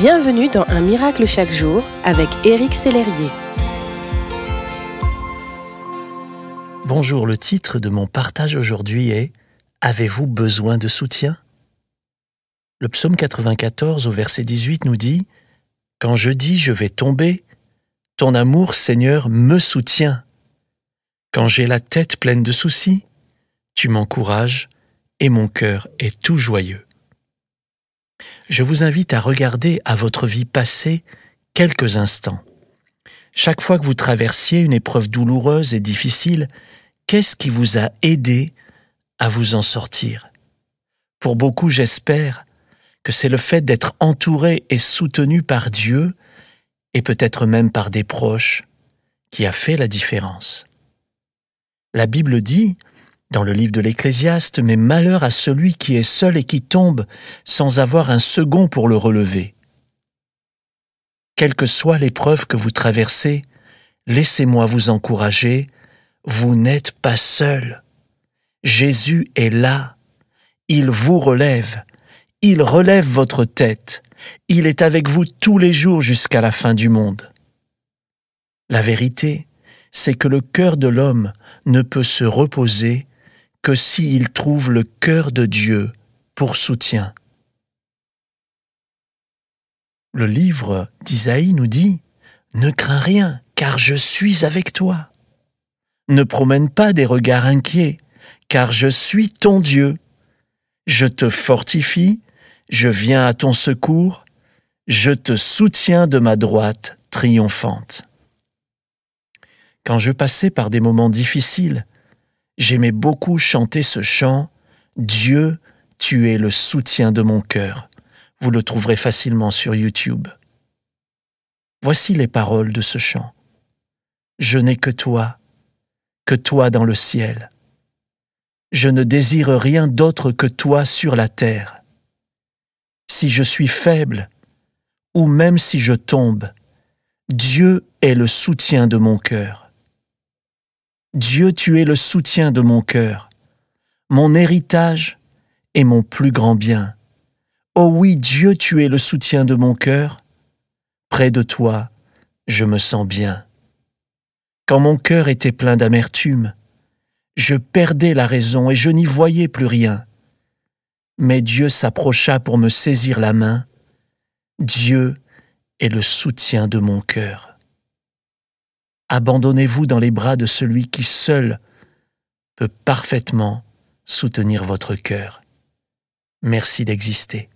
Bienvenue dans Un miracle chaque jour avec Éric Sellerier. Bonjour, le titre de mon partage aujourd'hui est Avez-vous besoin de soutien? Le psaume 94 au verset 18 nous dit Quand je dis je vais tomber, ton amour Seigneur me soutient. Quand j'ai la tête pleine de soucis, tu m'encourages et mon cœur est tout joyeux je vous invite à regarder à votre vie passée quelques instants. Chaque fois que vous traversiez une épreuve douloureuse et difficile, qu'est-ce qui vous a aidé à vous en sortir? Pour beaucoup, j'espère que c'est le fait d'être entouré et soutenu par Dieu, et peut-être même par des proches, qui a fait la différence. La Bible dit dans le livre de l'Ecclésiaste, mais malheur à celui qui est seul et qui tombe sans avoir un second pour le relever. Quelle que soit l'épreuve que vous traversez, laissez-moi vous encourager, vous n'êtes pas seul. Jésus est là, il vous relève, il relève votre tête, il est avec vous tous les jours jusqu'à la fin du monde. La vérité, c'est que le cœur de l'homme ne peut se reposer que s'il trouve le cœur de Dieu pour soutien. Le livre d'Isaïe nous dit Ne crains rien, car je suis avec toi. Ne promène pas des regards inquiets, car je suis ton Dieu. Je te fortifie, je viens à ton secours, je te soutiens de ma droite triomphante. Quand je passais par des moments difficiles, J'aimais beaucoup chanter ce chant Dieu, tu es le soutien de mon cœur. Vous le trouverez facilement sur YouTube. Voici les paroles de ce chant. Je n'ai que toi, que toi dans le ciel. Je ne désire rien d'autre que toi sur la terre. Si je suis faible, ou même si je tombe, Dieu est le soutien de mon cœur. Dieu, tu es le soutien de mon cœur, mon héritage et mon plus grand bien. Oh oui, Dieu, tu es le soutien de mon cœur. Près de toi, je me sens bien. Quand mon cœur était plein d'amertume, je perdais la raison et je n'y voyais plus rien. Mais Dieu s'approcha pour me saisir la main. Dieu est le soutien de mon cœur. Abandonnez-vous dans les bras de celui qui seul peut parfaitement soutenir votre cœur. Merci d'exister.